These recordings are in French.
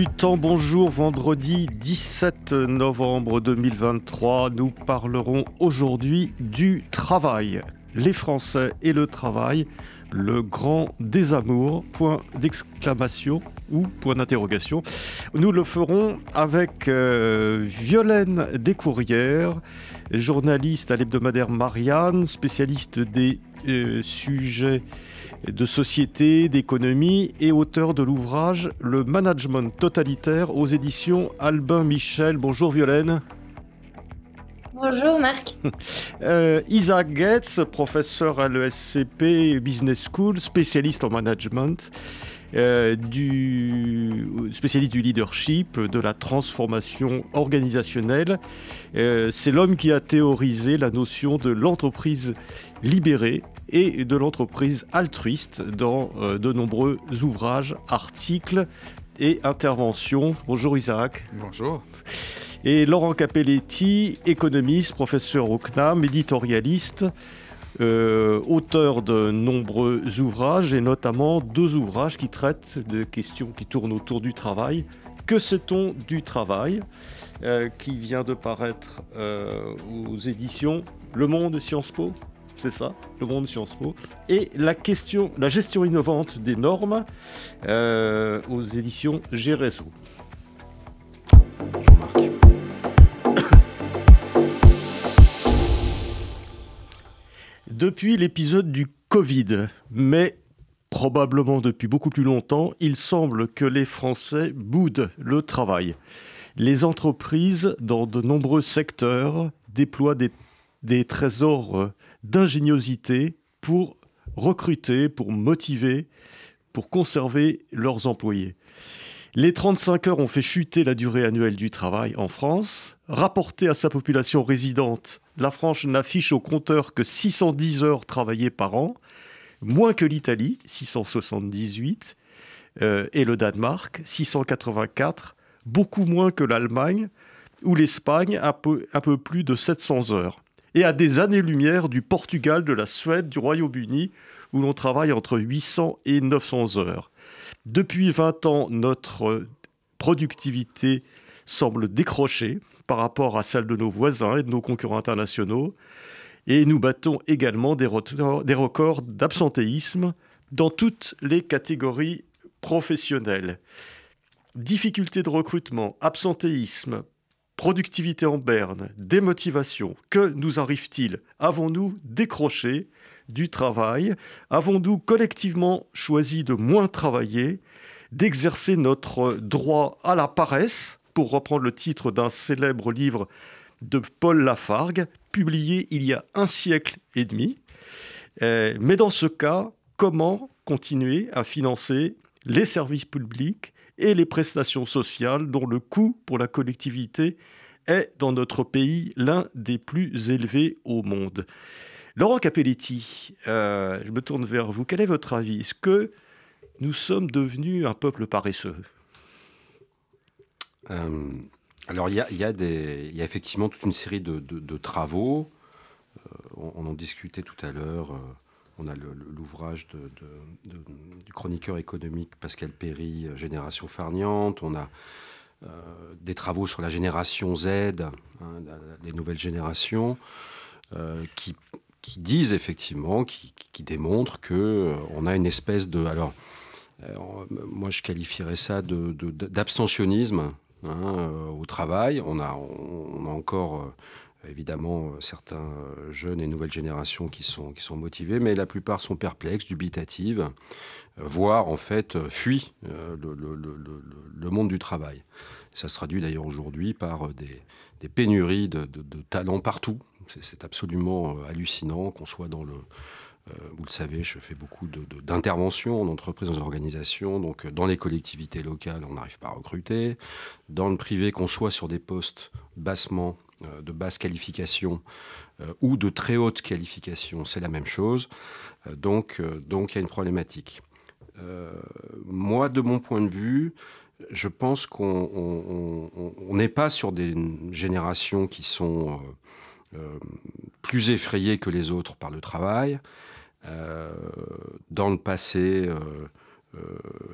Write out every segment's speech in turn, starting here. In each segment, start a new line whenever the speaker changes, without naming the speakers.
Du temps, bonjour, vendredi 17 novembre 2023, nous parlerons aujourd'hui du travail. Les Français et le travail, le grand désamour, point d'exclamation ou point d'interrogation. Nous le ferons avec euh, Violaine Descourrières, journaliste à l'hebdomadaire Marianne, spécialiste des euh, sujets de société, d'économie et auteur de l'ouvrage Le management totalitaire aux éditions Albin Michel. Bonjour Violaine.
Bonjour Marc.
Euh, Isaac Getz, professeur à l'ESCP Business School, spécialiste en management, euh, du, spécialiste du leadership, de la transformation organisationnelle. Euh, c'est l'homme qui a théorisé la notion de l'entreprise libérée et de l'entreprise altruiste dans euh, de nombreux ouvrages, articles et interventions. Bonjour Isaac.
Bonjour.
Et Laurent Capelletti, économiste, professeur au CNAM, éditorialiste, euh, auteur de nombreux ouvrages et notamment deux ouvrages qui traitent de questions qui tournent autour du travail. Que sait-on du travail euh, qui vient de paraître aux éditions Le Monde Sciences Po c'est ça, le monde Sciences Po. Et la question, la gestion innovante des normes euh, aux éditions GRSO. Depuis l'épisode du Covid, mais probablement depuis beaucoup plus longtemps, il semble que les Français boudent le travail. Les entreprises, dans de nombreux secteurs, déploient des, trésors d'ingéniosité pour recruter, pour motiver, pour conserver leurs employés. Les 35 heures ont fait chuter la durée annuelle du travail en France. Rapporté à sa population résidente, la France n'affiche au compteur que 610 heures travaillées par an, moins que l'Italie, 678, euh, et le Danemark, 684, beaucoup moins que l'Allemagne ou l'Espagne, un peu, un peu plus de 700 heures et à des années-lumière du Portugal, de la Suède, du Royaume-Uni, où l'on travaille entre 800 et 900 heures. Depuis 20 ans, notre productivité semble décrocher par rapport à celle de nos voisins et de nos concurrents internationaux, et nous battons également des records d'absentéisme dans toutes les catégories professionnelles. Difficultés de recrutement, absentéisme, Productivité en berne, démotivation. Que nous arrive-t-il? Avons-nous décroché du travail? Avons-nous collectivement choisi de moins travailler, d'exercer notre droit à la paresse, pour reprendre le titre d'un célèbre livre de Paul Lafargue, publié il y a un siècle et demi euh, Mais dans ce cas, comment continuer à financer les services publics et les prestations sociales dont le coût pour la collectivité est dans notre pays l'un des plus élevés au monde? Laurent Capelletti, euh, je me tourne vers vous. Quel est votre avis? Est-ce que nous sommes devenus un peuple paresseux?
Euh, Alors, il y, a effectivement toute une série de, travaux. Euh, on, en discutait tout à l'heure on a l'ouvrage du chroniqueur économique Pascal Perry, Génération farniante. On a euh, des travaux sur la génération Z, hein, des nouvelles générations, euh, qui, disent effectivement, qui, démontrent que euh, on a une espèce de, alors, moi je qualifierais ça d'abstentionnisme hein, au travail. On a, on a encore évidemment euh, certains euh, jeunes et nouvelles générations qui sont, qui sont motivés, mais la plupart sont perplexes, dubitatives, euh, voire en fait fuient le, monde du travail. Ça se traduit d'ailleurs aujourd'hui par des, pénuries de, talents partout. C'est absolument hallucinant qu'on soit dans le... vous le savez, je fais beaucoup d'interventions en entreprise, dans les organisations. Donc, dans les collectivités locales, on n'arrive pas à recruter. Dans le privé, qu'on soit sur des postes bassement de basse qualification ou de très haute qualification, c'est la même chose. donc, donc il y a une problématique. moi, de mon point de vue, je pense qu'on n'est pas sur des générations qui sont plus effrayées que les autres par le travail. dans le passé,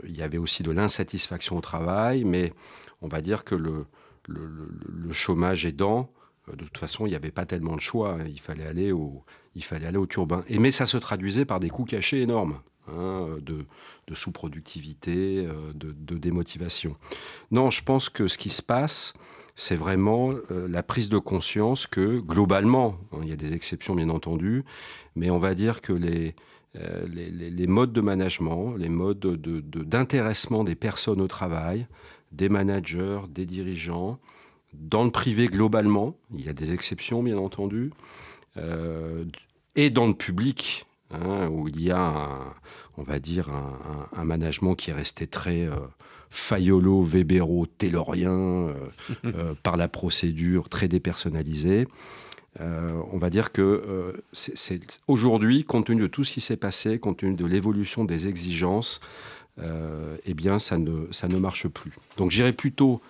il y avait aussi de l'insatisfaction au travail, mais on va dire que le, le, chômage aidant, euh, de toute façon, il n'y avait pas tellement de choix. Hein. Il fallait aller au, il fallait aller au turbin. Et, mais ça se traduisait par des coûts cachés énormes. Hein, de, sous-productivité, euh, de, démotivation. Non, je pense que ce qui se passe, c'est vraiment euh, la prise de conscience que globalement, hein, il y a des exceptions bien entendu, mais on va dire que les, les, modes de management, les modes d'intéressement des personnes au travail, des managers, des dirigeants, dans le privé globalement, il y a des exceptions bien entendu, euh, et dans le public, hein, où il y a, on va dire, un, management qui est resté très euh, Fayolo, Weberot, Taylorien, euh, par la procédure très dépersonnalisée. on va dire que c'est aujourd'hui, compte tenu de tout ce qui s'est passé, compte tenu de l'évolution des exigences, euh, eh bien, ça ne, ça ne marche plus. Donc, j'irais plutôt,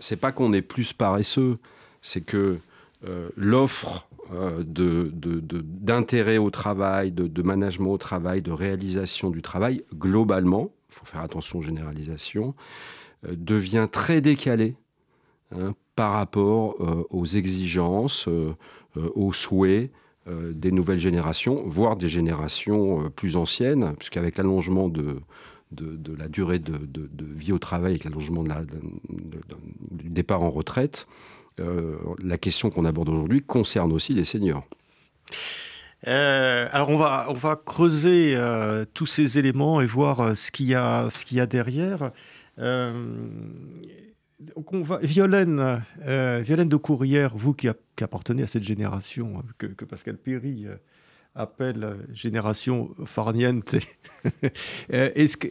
c'est pas qu'on est plus paresseux, c'est que euh, l'offre euh, d'intérêt au travail, de, management au travail, de réalisation du travail, globalement, faut faire attention aux généralisations, devient très décalée hein, par rapport aux exigences, aux souhaits des nouvelles générations, voire des générations plus anciennes, puisqu'avec l'allongement de, la durée de, vie au travail avec l'allongement du départ en retraite, euh, la question qu'on aborde aujourd'hui concerne aussi les seniors.
Euh, alors on va, on va creuser euh, tous ces éléments et voir ce qu'il y a, ce qu'il y a derrière. Violaine, Violaine de Courrière, vous qui, appartenez à cette génération que, Pascal Perry appelle génération farniente. Euh, est-ce que,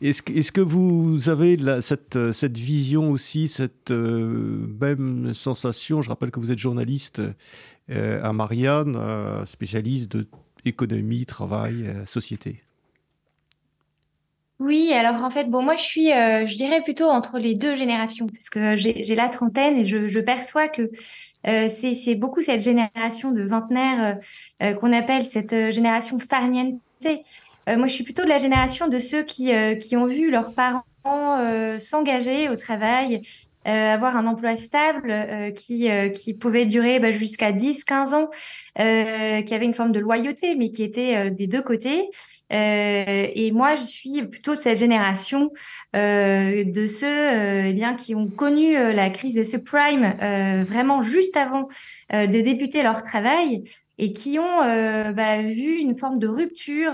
est-ce que, vous avez cette, cette, vision aussi, cette euh, même sensation? Je rappelle que vous êtes journaliste euh, à Marianne, spécialiste de économie, travail, société.
Oui, alors en fait, bon, moi je suis, je dirais plutôt entre les deux générations, parce que j'ai la trentaine et je, perçois que euh, c'est beaucoup cette génération de vingtenaires euh, euh, qu'on appelle cette génération farniente. Moi, je suis plutôt de la génération de ceux qui, qui ont vu leurs parents s'engager au travail, avoir un emploi stable qui, qui pouvait durer bah, jusqu'à 10-15 ans, qui avait une forme de loyauté, mais qui était des deux côtés. Euh, et moi, je suis plutôt cette génération euh, de ceux euh, eh bien, qui ont connu la crise des subprimes vraiment juste avant de débuter leur travail et qui ont bah, vu une forme de rupture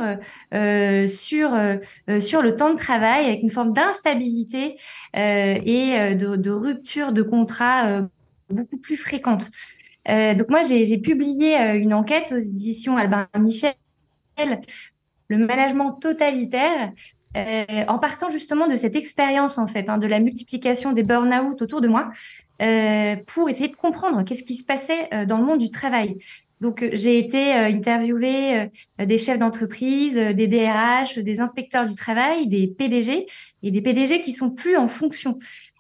sur, sur le temps de travail avec une forme d'instabilité et de, rupture de contrat beaucoup plus fréquente. donc moi, j'ai publié une enquête aux éditions Albin Michel le management totalitaire, euh, en partant justement de cette expérience en fait, hein, de la multiplication des burn-out autour de moi, euh, pour essayer de comprendre qu'est-ce qui se passait euh, dans le monde du travail. Donc j'ai été interviewée des chefs d'entreprise, des DRH, des inspecteurs du travail, des PDG et des PDG qui sont plus en fonction.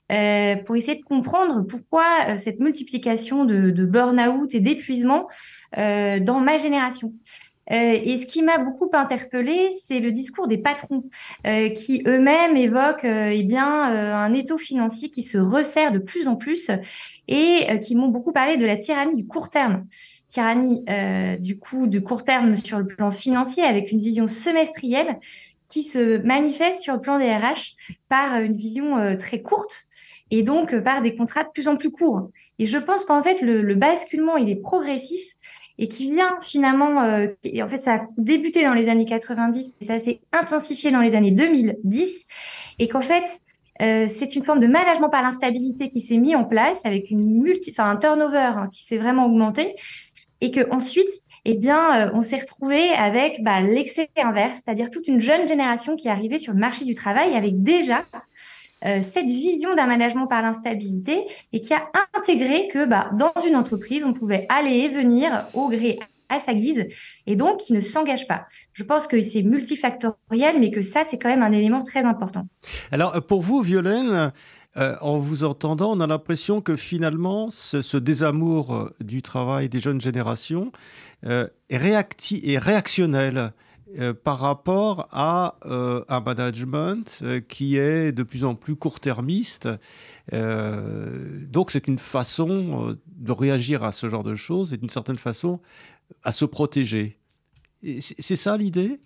pour essayer de comprendre pourquoi cette multiplication de, burn-out et d'épuisement dans ma génération. Euh, et ce qui m'a beaucoup interpellée, c'est le discours des patrons euh, qui eux-mêmes évoquent euh, eh bien un étau financier qui se resserre de plus en plus et qui m'ont beaucoup parlé de la tyrannie du court terme. Tyrannie du coup du court terme sur le plan financier avec une vision semestrielle qui se manifeste sur le plan des RH par une vision très courte et donc par des contrats de plus en plus courts. Et je pense qu'en fait, le, le basculement, il est progressif et qui vient finalement, euh, en fait, ça a débuté dans les années 90 et ça s'est intensifié dans les années 2010, et qu'en fait, euh, c'est une forme de management par l'instabilité qui s'est mis en place avec une multi, enfin un turnover hein, qui s'est vraiment augmenté, et que ensuite, eh bien, euh, on s'est retrouvé avec bah, l'excès inverse, c'est-à-dire toute une jeune génération qui est arrivée sur le marché du travail avec déjà cette vision d'un management par l'instabilité et qui a intégré que bah, dans une entreprise, on pouvait aller et venir au gré à sa guise et donc qui ne s'engage pas. Je pense que c'est multifactoriel, mais que ça, c'est quand même un élément très important.
Alors, pour vous, Violaine, euh, en vous entendant, on a l'impression que finalement, ce, désamour euh, du travail des jeunes générations euh, est, réactionnel par rapport à un management qui est de plus en plus court-termiste. donc c'est une façon de réagir à ce genre de choses et d'une certaine façon à se protéger. C'est ça l'idée?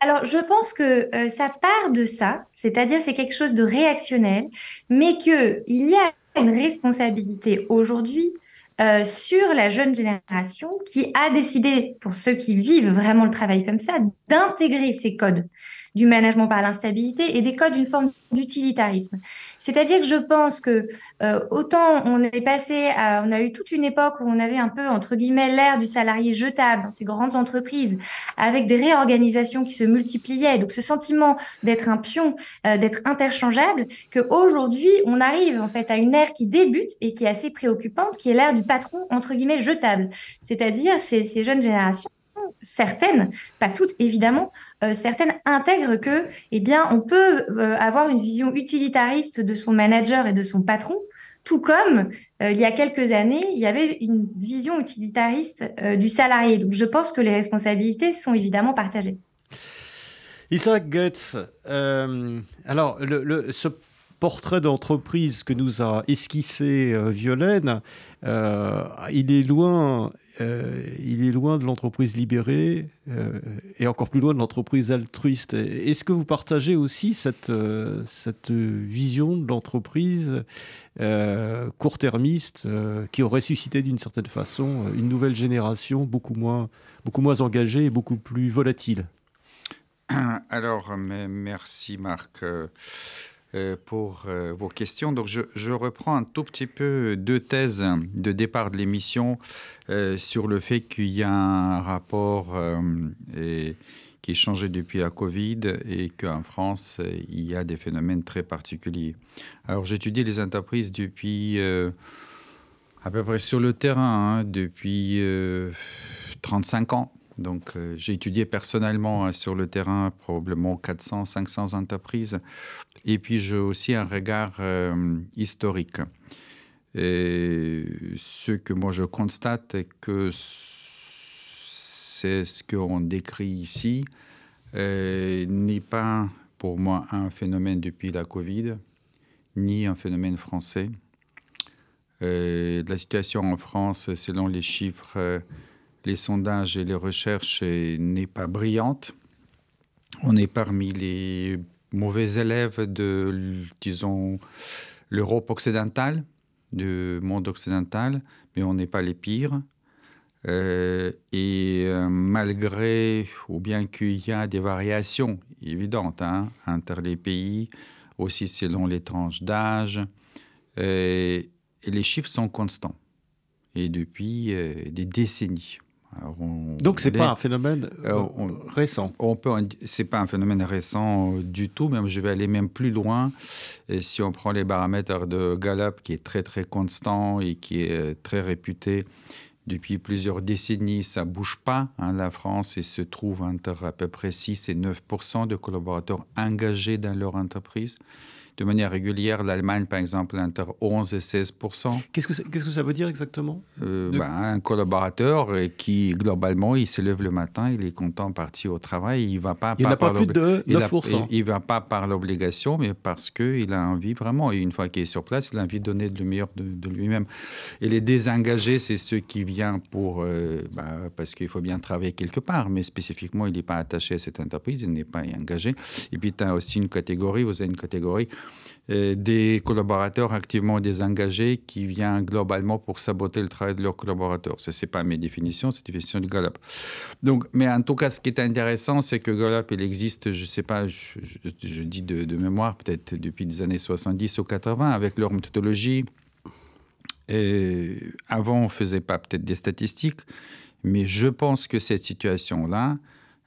Alors, je pense que euh, ça part de ça, c'est-à-dire c'est quelque chose de réactionnel, mais qu'il y a une responsabilité aujourd'hui euh, sur la jeune génération qui a décidé, pour ceux qui vivent vraiment le travail comme ça, d'intégrer ces codes du management par l'instabilité et des codes d'une forme d'utilitarisme. C'est-à-dire que je pense que euh, autant on est passé à, on a eu toute une époque où on avait un peu entre guillemets l'ère du salarié jetable dans ces grandes entreprises, avec des réorganisations qui se multipliaient, donc ce sentiment d'être un pion, euh, d'être interchangeable, que aujourd'hui on arrive en fait à une ère qui débute et qui est assez préoccupante, qui est l'ère du patron entre guillemets jetable, c'est-à-dire ces, ces jeunes générations certaines, pas toutes évidemment, euh, certaines intègrent que, eh bien, on peut euh, avoir une vision utilitariste de son manager et de son patron, tout comme euh, il y a quelques années, il y avait une vision utilitariste du salarié. Donc, je pense que les responsabilités sont évidemment partagées.
Isaac Goetz, alors le, ce portrait d'entreprise que nous a esquissé Violaine, il est loin euh, il est loin de l'entreprise libérée euh, et encore plus loin de l'entreprise altruiste. Est-ce que vous partagez aussi cette, euh, cette vision de l'entreprise court-termiste qui aurait suscité d'une certaine façon une nouvelle génération beaucoup moins, beaucoup moins engagée et beaucoup plus volatile?
Alors, merci Marc. Euh, pour euh, vos questions. Donc, je, reprends un tout petit peu deux thèses de départ de l'émission euh, sur le fait qu'il y a un rapport qui est changé depuis la Covid et qu'en France, il y a des phénomènes très particuliers. Alors, j'étudie les entreprises depuis à peu près sur le terrain, hein, depuis 35 ans. Donc, j'ai étudié personnellement hein, sur le terrain probablement 400, 500 entreprises. Et puis, j'ai aussi un regard euh, historique. Ce que moi je constate est que c'est ce qu'on décrit ici euh, n'est pas pour moi un phénomène depuis la Covid, ni un phénomène français. Euh, la situation en France, selon les chiffres, les sondages et les recherches, n'est pas brillante. On est parmi les mauvais élèves de, disons, l'Europe occidentale, du monde occidental, mais on n'est pas les pires. Euh, et euh, malgré, ou bien qu'il y a des variations évidentes hein, entre les pays, aussi selon les tranches d'âge, euh, les chiffres sont constants, et depuis des décennies.
Donc c'est pas un phénomène euh, récent.
On peut, c'est pas un phénomène récent euh, du tout. Même je vais aller même plus loin. Et si on prend les paramètres de Gallup, qui est très très constant et qui est euh, très réputé depuis plusieurs décennies, ça bouge pas. Hein, la France se trouve entre à peu près 6 et 9% de collaborateurs engagés dans leur entreprise de manière régulière. L'Allemagne, par exemple, entre 11 et 16
Qu'est-ce que, qu'est-ce que ça veut dire exactement?
Euh, ben, Un collaborateur qui, globalement, il se lève le matin, il est content de partir au travail, il va pas...
Il n'a pas plus de 9
Il ne va pas par l'obligation, mais parce qu'il a envie vraiment, et une fois qu'il est sur place, il a envie de donner le meilleur de, lui-même. Et les désengagés, c'est ceux qui viennent pour... Euh, ben, parce qu'il faut bien travailler quelque part, mais spécifiquement, il n'est pas attaché à cette entreprise, il n'est pas engagé. Et puis, tu as aussi une catégorie, vous avez une catégorie euh, des collaborateurs activement désengagés qui viennent globalement pour saboter le travail de leurs collaborateurs. Ce n'est pas mes définitions, c'est la définition de Gallup. Donc, mais en tout cas, ce qui est intéressant, c'est que Gallup, il existe, je ne sais pas, je, dis de, mémoire, peut-être depuis les années 70 ou 80, avec leur méthodologie. Avant, on ne faisait pas peut-être des statistiques, mais je pense que cette situation-là,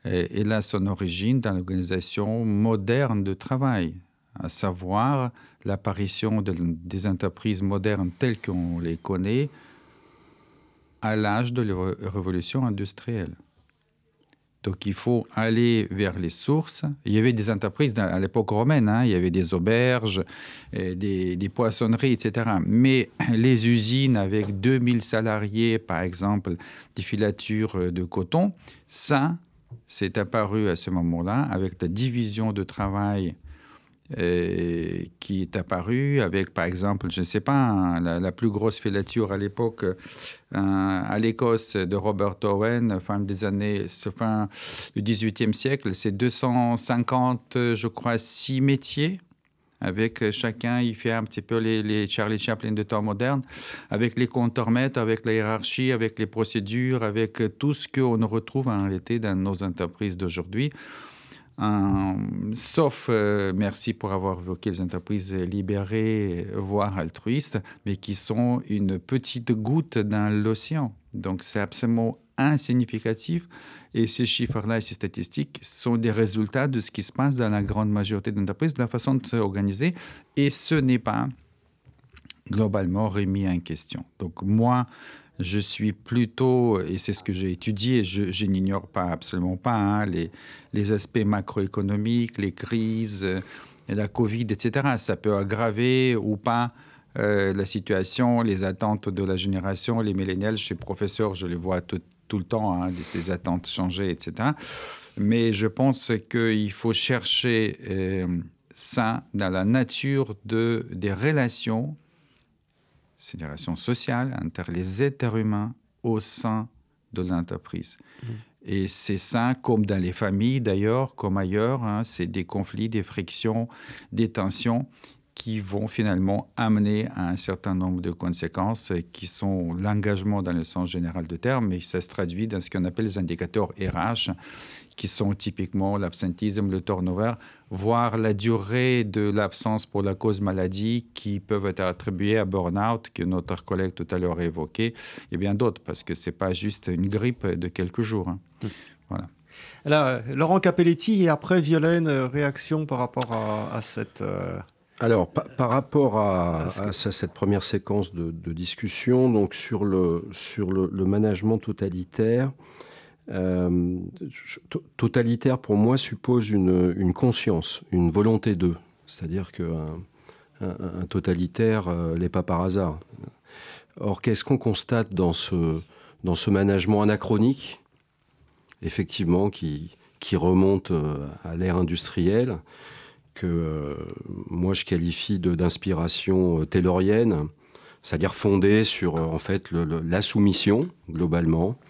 elle a son origine dans l'organisation moderne de travail. À savoir l'apparition des entreprises modernes telles qu'on les connaît à l'âge de la révolution industrielle. Donc il faut aller vers les sources. Il y avait des entreprises à l'époque romaine, hein. il y avait des auberges, des, des, poissonneries, etc. Mais les usines avec 2000 salariés, par exemple, des filatures de coton, ça, c'est apparu à ce moment-là avec la division de travail euh, qui est apparu avec, par exemple, je ne sais pas, la, plus grosse filature à l'époque euh, à l'Écosse de Robert Owen, fin des années, fin du 18e siècle. C'est 250, je crois, six métiers. Avec chacun, il fait un petit peu les, les Charlie Chaplin de temps moderne, avec les contormètres, avec la hiérarchie, avec les procédures, avec tout ce qu'on retrouve en réalité dans nos entreprises d'aujourd'hui sauf, euh, merci pour avoir évoqué les entreprises libérées, voire altruistes, mais qui sont une petite goutte dans l'océan. Donc c'est absolument insignificatif. Et ces chiffres-là et ces statistiques sont des résultats de ce qui se passe dans la grande majorité d'entreprises, de la façon de s'organiser. Et ce n'est pas globalement remis en question. Donc moi, je suis plutôt, et c'est ce que j'ai étudié, je, n'ignore pas absolument pas hein, les, aspects macroéconomiques, les crises, euh, la Covid, etc. Ça peut aggraver ou pas euh, la situation, les attentes de la génération, les millénials. Suis professeur, je les vois tout, le temps, hein, ces attentes changer, etc. Mais je pense qu'il faut chercher euh, ça dans la nature de, des relations c'est une relation sociale entre les êtres humains au sein de l'entreprise. Mmh. Et c'est ça, comme dans les familles d'ailleurs, comme ailleurs, hein, c'est des conflits, des frictions, des tensions qui vont finalement amener à un certain nombre de conséquences qui sont l'engagement dans le sens général du terme, mais ça se traduit dans ce qu'on appelle les indicateurs RH, qui sont typiquement l'absentisme, le turnover, voire la durée de l'absence pour la cause maladie qui peuvent être attribuées à burn-out, que notre collègue tout à l'heure a évoqué, et bien d'autres, parce que ce n'est pas juste une grippe de quelques jours. Hein. Mmh. Voilà.
Alors, euh, Laurent Capelletti, et après, Violaine, euh, réaction par rapport à, cette... Euh,
Alors, par rapport à, cette première séquence de, discussion, donc sur le, sur le, le management totalitaire, euh, totalitaire, pour moi, suppose une, conscience, une volonté d'eux. C'est-à-dire qu'un un, totalitaire euh, n'est pas par hasard. Or, qu'est-ce qu'on constate dans ce, dans ce management anachronique, effectivement, qui, qui remonte euh, à l'ère industrielle, que moi je qualifie d'inspiration taylorienne, c'est-à-dire fondée sur en fait la soumission globalement, euh,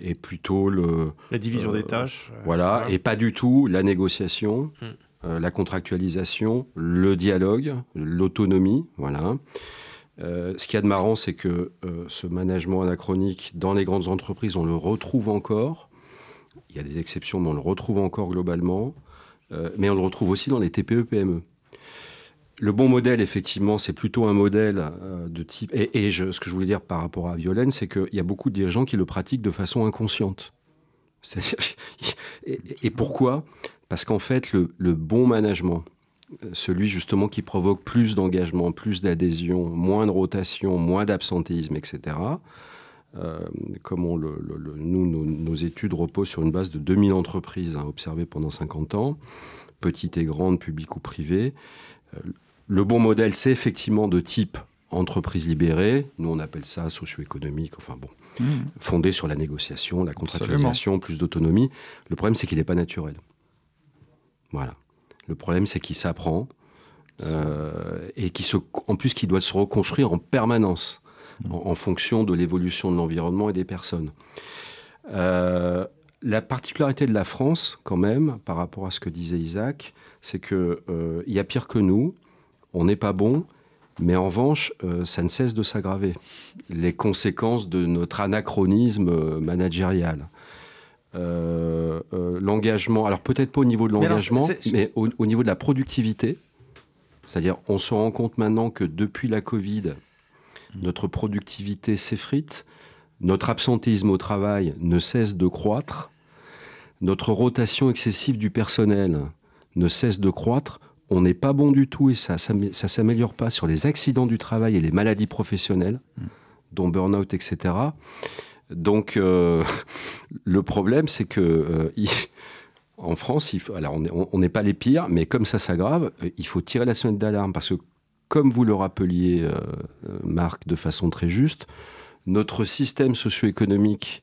et plutôt le...
La division des euh, tâches.
Euh, voilà, et pas du tout la négociation, hmm. la contractualisation, le dialogue, l'autonomie, voilà. ce qu'il y a de marrant, c'est que ce management anachronique, dans les grandes entreprises, on le retrouve encore. Il y a des exceptions, mais on le retrouve encore globalement. mais on le retrouve aussi dans les TPE-PME. Le bon modèle, effectivement, c'est plutôt un modèle euh, de type. Et, ce que je voulais dire par rapport à Violaine, c'est qu'il y a beaucoup de dirigeants qui le pratiquent de façon inconsciente. Et, pourquoi? Parce qu'en fait, le, bon management, euh, celui justement qui provoque plus d'engagement, plus d'adhésion, moins de rotation, moins d'absentéisme, etc. Euh, comme on le, nous, nos, études reposent sur une base de 2000 entreprises hein, observées pendant 50 ans, petites et grandes, publiques ou privées. Le bon modèle, c'est effectivement de type entreprise libérée. Nous, on appelle ça socio-économique. Enfin bon, mmh. fondé sur la négociation, la contractualisation, plus d'autonomie. Le problème, c'est qu'il n'est pas naturel. Voilà. Le problème, c'est qu'il s'apprend euh, et qui se, en plus, qu'il doit se reconstruire en permanence mmh. en, fonction de l'évolution de l'environnement et des personnes. Euh, la particularité de la France, quand même, par rapport à ce que disait Isaac, c'est qu'il euh, y a pire que nous on n'est pas bon, mais en revanche, euh, ça ne cesse de s'aggraver. Les conséquences de notre anachronisme euh, managérial. Euh, l'engagement, alors peut-être pas au niveau de l'engagement, mais, au, niveau de la productivité. C'est-à-dire, on se rend compte maintenant que depuis la Covid, notre productivité s'effrite, notre absentéisme au travail ne cesse de croître, notre rotation excessive du personnel ne cesse de croître on n'est pas bon du tout et ça ne s'améliore pas sur les accidents du travail et les maladies professionnelles, mm. dont burn-out, etc. Donc, euh, le problème, c'est que euh, en France, il alors on n'est pas les pires, mais comme ça s'aggrave, euh, il faut tirer la sonnette d'alarme parce que, comme vous le rappeliez, Marc, de façon très juste, notre système socio-économique,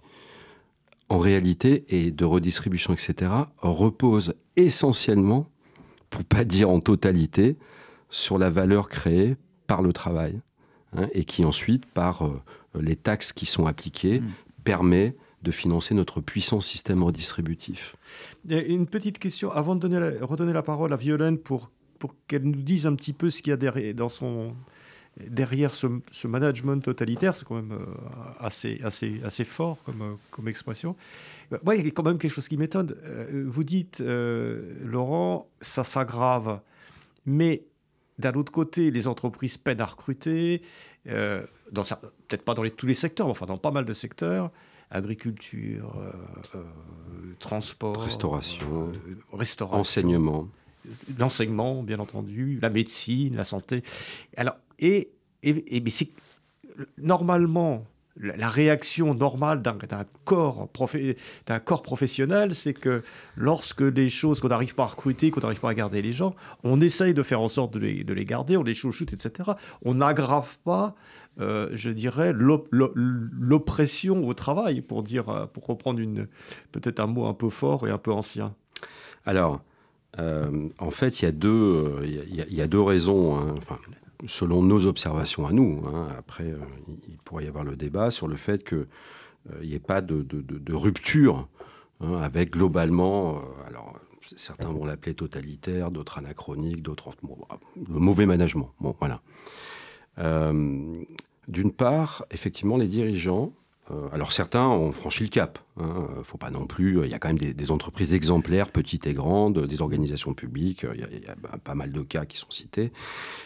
en réalité, et de redistribution, etc., repose essentiellement, pour pas dire en totalité, sur la valeur créée par le travail, hein, et qui ensuite, par les taxes qui sont appliquées, mm. permet de financer notre puissant système redistributif.
Une petite question, avant de donner redonner la parole à Violaine pour, pour qu'elle nous dise un petit peu ce qu'il y a derrière, dans son, derrière ce, management totalitaire, c'est quand même euh, assez, assez, assez fort comme, euh, comme expression. Moi, il y a quand même quelque chose qui m'étonne. Euh, vous dites, Laurent, ça s'aggrave, mais d'un autre côté, les entreprises peinent à recruter, euh, peut-être pas dans les, tous les secteurs, mais enfin dans pas mal de secteurs, agriculture, euh, euh, transport,
restauration, restauration, enseignement,
l'enseignement, bien entendu, la médecine, la santé. Alors, et, mais normalement, la réaction normale d'un corps, corps, professionnel, c'est que lorsque des choses qu'on n'arrive pas à recruter, qu'on n'arrive pas à garder les gens, on essaye de faire en sorte de les, garder, on les chouchoute, etc. On n'aggrave pas, euh, je dirais, l'oppression au travail, pour, dire, pour reprendre peut-être un mot un peu fort et un peu ancien.
Alors, euh, en fait, il y, a deux, il y, deux raisons. Hein. Enfin, selon nos observations à nous. Hein. Après, euh, il pourrait y avoir le débat sur le fait qu'il n'y euh, ait pas de, rupture hein, avec globalement, euh, alors certains vont l'appeler totalitaire, d'autres anachronique, d'autres le mauvais management. Bon, voilà. D'une part, effectivement, les dirigeants euh, alors certains ont franchi le cap. Hein. faut pas non plus. Il y a quand même des, entreprises exemplaires, petites et grandes, des organisations publiques. Il y, a, pas mal de cas qui sont cités.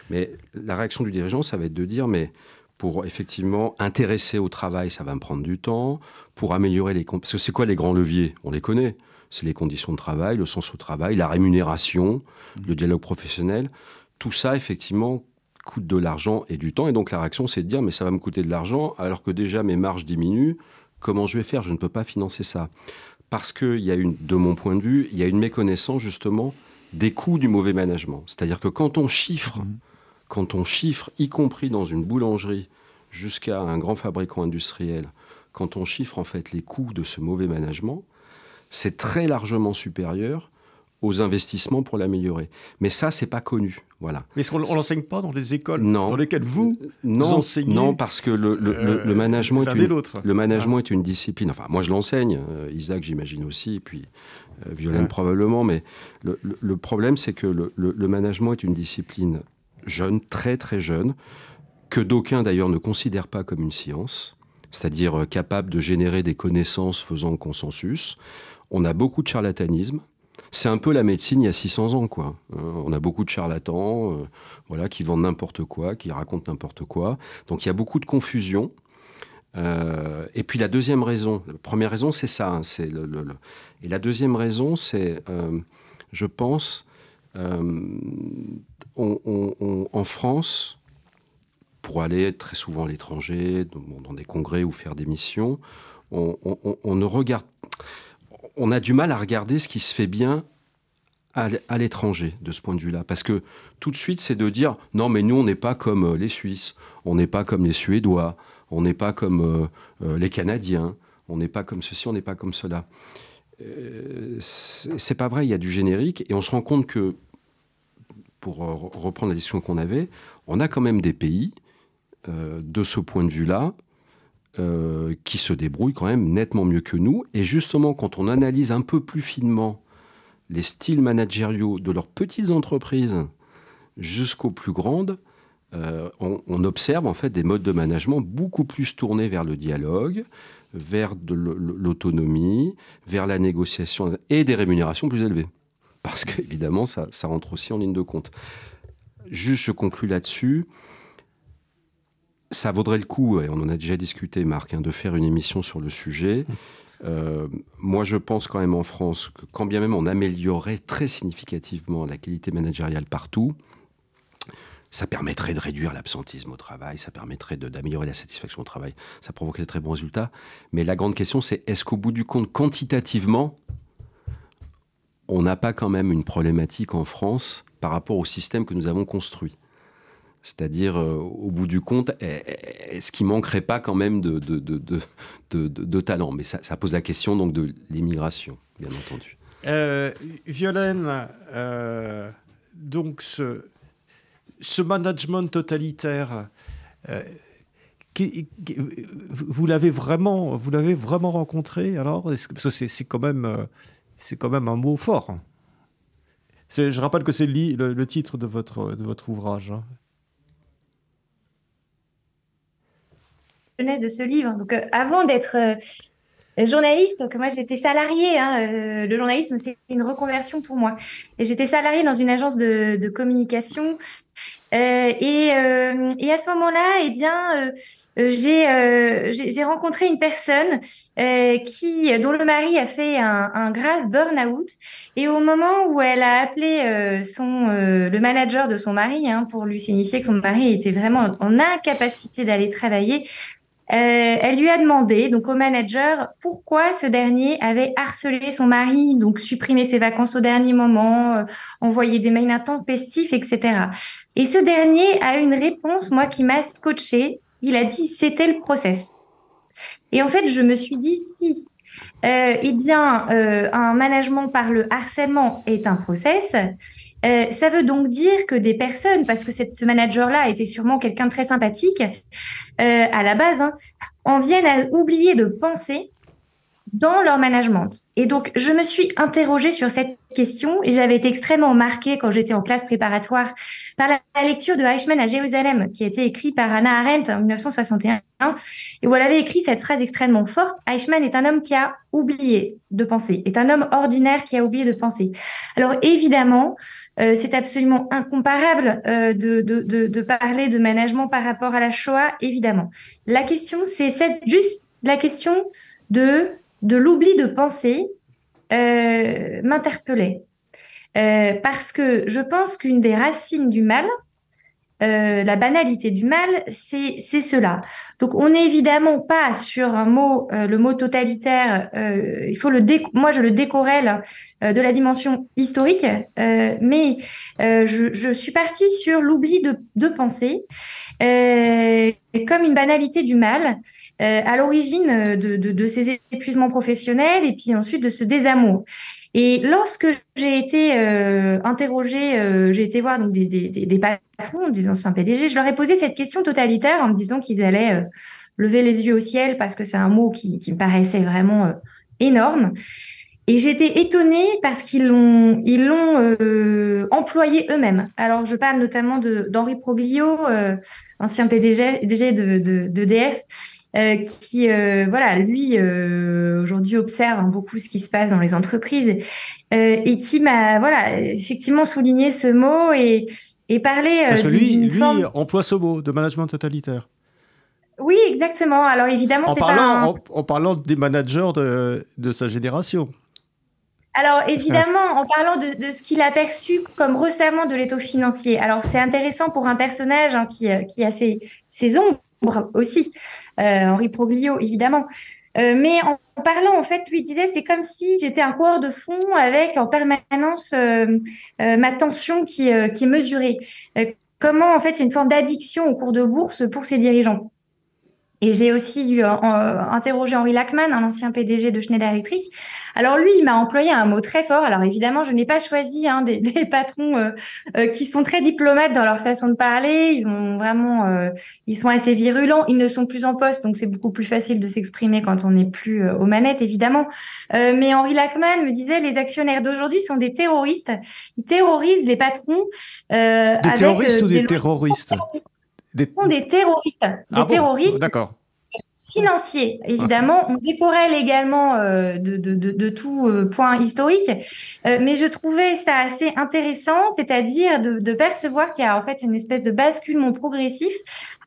Mais la réaction du dirigeant, ça va être de dire mais pour effectivement intéresser au travail, ça va me prendre du temps. Pour améliorer les parce que c'est quoi les grands leviers? On les connaît. C'est les conditions de travail, le sens au travail, la rémunération, le dialogue professionnel. Tout ça, effectivement, coûte de l'argent et du temps. Et donc la réaction, c'est de dire, mais ça va me coûter de l'argent, alors que déjà mes marges diminuent. Comment je vais faire? Je ne peux pas financer ça. Parce qu'il y a une, de mon point de vue, il y a une méconnaissance justement des coûts du mauvais management. C'est-à-dire que quand on chiffre, mmh. quand on chiffre, y compris dans une boulangerie, jusqu'à un grand fabricant industriel, quand on chiffre en fait les coûts de ce mauvais management, c'est très largement supérieur aux investissements pour l'améliorer. Mais ça, c'est pas connu. Voilà.
Mais est-ce qu'on l'enseigne pas dans les écoles dans lesquelles vous,
non,
enseignez
Non, parce que le, le, le, management, est une, le management est une discipline. Enfin, moi, je l'enseigne. Euh, Isaac, j'imagine aussi, et puis euh, Violaine probablement. Mais le, problème, c'est que le, management est une discipline jeune, très très jeune, que d'aucuns d'ailleurs ne considèrent pas comme une science, c'est-à-dire euh, capable de générer des connaissances faisant consensus. On a beaucoup de charlatanisme c'est un peu la médecine il y a 600 ans, quoi. Euh, on a beaucoup de charlatans, euh, voilà, qui vendent n'importe quoi, qui racontent n'importe quoi. Donc il y a beaucoup de confusion. Euh, et puis la deuxième raison, la première raison, c'est ça. Hein, Et la deuxième raison, c'est, je pense, en France, pour aller très souvent à l'étranger, dans, des congrès ou faire des missions, on, on ne regarde on a du mal à regarder ce qui se fait bien à l'étranger de ce point de vue-là. Parce que tout de suite, c'est de dire non, mais nous, on n'est pas comme euh, les Suisses, on n'est pas comme les Suédois, on n'est pas comme euh, euh, les Canadiens, on n'est pas comme ceci, on n'est pas comme cela. c'est pas vrai, il y a du générique et on se rend compte que, pour reprendre la discussion qu'on avait, on a quand même des pays, de ce point de vue-là, euh, qui se débrouillent quand même nettement mieux que nous. Et justement, quand on analyse un peu plus finement les styles managériaux de leurs petites entreprises jusqu'aux plus grandes, euh, on, observe en fait des modes de management beaucoup plus tournés vers le dialogue, vers l'autonomie, vers la négociation et des rémunérations plus élevées. Parce qu'évidemment, ça, ça rentre aussi en ligne de compte. Juste, je conclus là-dessus ça vaudrait le coup, et on en a déjà discuté, Marc, hein, de faire une émission sur le sujet. Euh, moi, je pense quand même en France que quand bien même on améliorerait très significativement la qualité managériale partout, ça permettrait de réduire l'absentisme au travail, ça permettrait d'améliorer la satisfaction au travail, ça provoquerait de très bons résultats. Mais la grande question, c'est est-ce qu'au bout du compte, quantitativement, on n'a pas quand même une problématique en France par rapport au système que nous avons construit? C'est-à-dire, euh, au bout du compte, est-ce qu'il manquerait pas quand même de, talent Mais ça, pose la question donc de l'immigration, bien entendu.
Euh, Violaine, euh, donc ce, management totalitaire, vous l'avez vraiment, vous l'avez vraiment rencontré alors? Parce que c'est quand même, c'est quand même un mot fort. Je rappelle que c'est le, titre de votre, de votre ouvrage. Hein.
De ce livre. Donc, euh, avant d'être euh, journaliste, donc moi j'étais salariée. Hein, euh, le journalisme, c'est une reconversion pour moi. Et j'étais salariée dans une agence de, communication. et, et, à ce moment-là, eh bien, j'ai rencontré une personne qui, dont le mari a fait un, un grave burn-out. Et au moment où elle a appelé son, le manager de son mari hein, pour lui signifier que son mari était vraiment en incapacité d'aller travailler, euh, elle lui a demandé, donc au manager, pourquoi ce dernier avait harcelé son mari, donc supprimé ses vacances au dernier moment, euh, envoyé des mails intempestifs, etc. Et ce dernier a une réponse, moi, qui m'a scotché. Il a dit, c'était le process. Et en fait, je me suis dit, si, euh, eh bien, euh, un management par le harcèlement est un process, euh, ça veut donc dire que des personnes, parce que ce manager-là était sûrement quelqu'un de très sympathique euh, à la base, hein, en viennent à oublier de penser dans leur management. Et donc, je me suis interrogée sur cette question et j'avais été extrêmement marquée quand j'étais en classe préparatoire par la, lecture de Eichmann à Jérusalem, qui a été écrit par Hannah Arendt en 1961, et où elle avait écrit cette phrase extrêmement forte. Eichmann est un homme qui a oublié de penser, est un homme ordinaire qui a oublié de penser. Alors, évidemment, euh, c'est absolument incomparable euh, de, de, de, de, parler de management par rapport à la Shoah, évidemment. La question, c'est juste la question de, de l'oubli de penser euh, m'interpellait. Euh, parce que je pense qu'une des racines du mal, euh, la banalité du mal, c'est cela. Donc on n'est évidemment pas sur un mot, euh, le mot totalitaire. Euh, il faut le moi je le décorrèle de la dimension historique, mais je, suis partie sur l'oubli de, de penser comme une banalité du mal à l'origine de, ces épuisements professionnels et puis ensuite de ce désamour. Et lorsque j'ai été euh, interrogée, euh, j'ai été voir donc, des, des, des, patrons, des anciens PDG, je leur ai posé cette question totalitaire en me disant qu'ils allaient euh, lever les yeux au ciel parce que c'est un mot qui, qui me paraissait vraiment euh, énorme. Et j'étais étonnée parce qu'ils l'ont ils l'ont employé eux-mêmes. Alors je parle notamment de d'Henri Proglio, ancien PDG, PDG de, de, de DF, euh, qui, euh, voilà, lui, euh, aujourd'hui observe hein, beaucoup ce qui se passe dans les entreprises et qui m'a, voilà, effectivement souligné ce mot et, et parlé.
Parce que lui, lui emploie ce mot de management totalitaire.
Oui, exactement. Alors évidemment,
en parlant, en, parlant des managers de, de sa génération.
Alors évidemment, en parlant de, de ce qu'il a perçu comme resserrement de l'étau financier. Alors c'est intéressant pour un personnage hein, qui, qui a ses, ses ombres aussi, euh, Henri Proglio, évidemment. Euh, mais en parlant, en fait, lui disait, c'est comme si j'étais un coureur de fond avec en permanence euh, ma tension qui, qui est mesurée. comment, en fait, c'est une forme d'addiction au cours de bourse pour ces dirigeants? Et j'ai aussi eu, interrogé Henri Lachman, un ancien PDG de Schneider Electric. Alors lui, il m'a employé un mot très fort. Alors évidemment, je n'ai pas choisi hein, des, des, patrons euh, euh, qui sont très diplomates dans leur façon de parler. Ils ont vraiment, euh, ils sont assez virulents. Ils ne sont plus en poste, donc c'est beaucoup plus facile de s'exprimer quand on n'est plus aux manettes, évidemment. mais Henri Lachman me disait, les actionnaires d'aujourd'hui sont des terroristes. Ils terrorisent les patrons.
des terroristes ou des terroristes
des... sont des terroristes. Des ah terroristes.
D'accord
financiers, évidemment. On décorrèle également euh, de, de, de, de, tout euh, point historique, euh, mais je trouvais ça assez intéressant, c'est-à-dire de, percevoir qu'il y a en fait une espèce de basculement progressif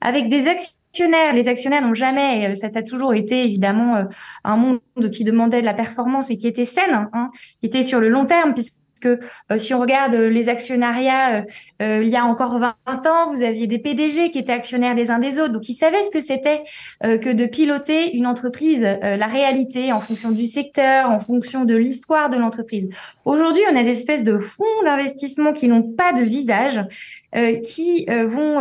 avec des actionnaires, les actionnaires n'ont jamais, ça, ça, a toujours été évidemment un monde qui demandait de la performance et qui était saine, hein, qui était sur le long terme, puisque que euh, si on regarde euh, les actionnariats, euh, il y a encore 20 ans, vous aviez des PDG qui étaient actionnaires des uns des autres, donc ils savaient ce que c'était que de piloter une entreprise, la réalité en fonction du secteur, en fonction de l'histoire de l'entreprise. Aujourd'hui, on a des espèces de fonds d'investissement qui n'ont pas de visage, qui vont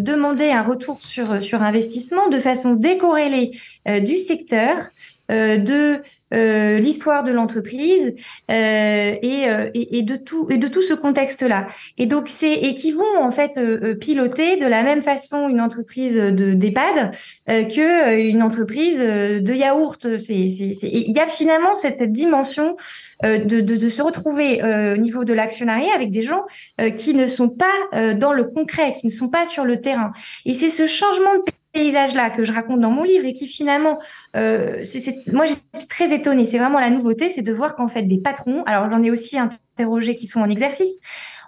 demander un retour sur, sur investissement de façon décorrélée du secteur, de euh, l'histoire de l'entreprise euh, et, euh, et, et, de tout et de tout ce contexte-là. Et donc c'est et qui vont en fait piloter de la même façon une entreprise de d'EHPAD que une entreprise de yaourt. C'est il y a finalement cette, cette dimension de, de, de, se retrouver au niveau de l'actionnariat avec des gens qui ne sont pas dans le concret, qui ne sont pas sur le terrain. Et c'est ce changement de paysage-là que je raconte dans mon livre et qui finalement, euh, c'est, moi j'étais très étonnée. C'est vraiment la nouveauté, c'est de voir qu'en fait des patrons, alors j'en ai aussi interrogé qui sont en exercice,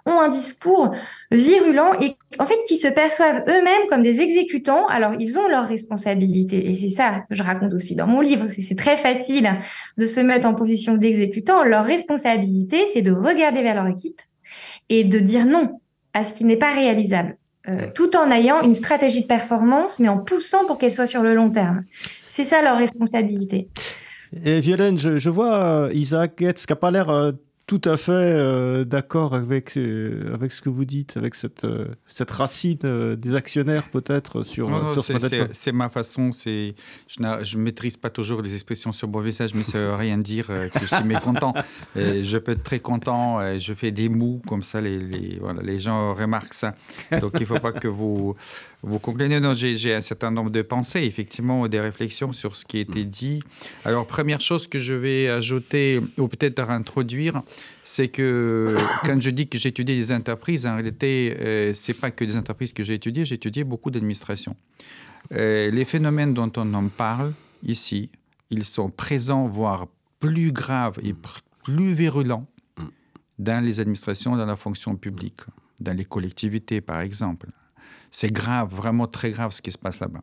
ont un discours virulent et en fait qui se perçoivent eux-mêmes comme des exécutants. Alors ils ont leurs responsabilités et c'est ça que je raconte aussi dans mon livre. C'est très facile de se mettre en position d'exécutant. Leur responsabilité, c'est de regarder vers leur équipe et de dire non à ce qui n'est pas réalisable. Euh, tout en ayant une stratégie de performance, mais en poussant pour qu'elle soit sur le long terme. C'est ça leur responsabilité.
Et Violaine, je, vois euh, Isaac Getz qui n'a pas l'air euh, tout à fait euh, d'accord avec, euh, avec ce que vous dites, avec cette, euh, cette racine des actionnaires peut-être sur, sur
ce C'est ma façon, je ne maîtrise pas toujours les expressions sur mon visage, mais ça ne veut rien dire que je suis mécontent. Et je peux être très content, et je fais des mous, comme ça les, les, voilà, les gens remarquent ça. Donc il ne faut pas que vous, vous. Non, j'ai un certain nombre de pensées, effectivement, des réflexions sur ce qui a été dit. Alors première chose que je vais ajouter, ou peut-être introduire, c'est que quand je dis que j'ai étudié des entreprises, en réalité, euh, c'est pas que des entreprises que j'ai étudiées, j'ai étudié beaucoup d'administrations. Euh, les phénomènes dont on en parle ici, ils sont présents, voire plus graves et plus virulents dans les administrations, dans la fonction publique, dans les collectivités, par exemple. C'est grave, vraiment très grave ce qui se passe là-bas.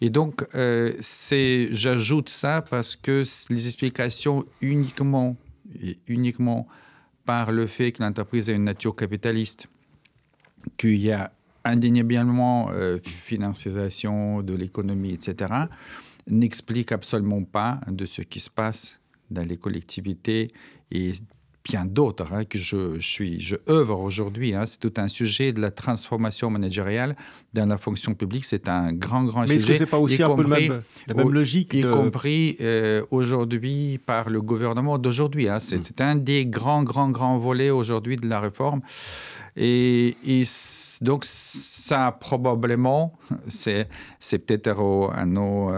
Et donc, euh, j'ajoute ça parce que les explications uniquement, uniquement par le fait que l'entreprise a une nature capitaliste, qu'il y a indéniablement euh, financiarisation de l'économie, etc., n'explique absolument pas de ce qui se passe dans les collectivités et bien d'autres hein, que je, suis, je œuvre aujourd'hui. Hein. c'est tout un sujet de la transformation managériale dans la fonction publique. C'est un grand, grand
sujet.
Mais est-ce que
ce n'est pas aussi un peu même, la même logique
Y compris euh, aujourd'hui par le gouvernement d'aujourd'hui. Hein. C'est, mm. c'est un des grands, grands, grands volets aujourd'hui de la réforme. Et, donc, ça, probablement, c'est, c'est peut-être à nos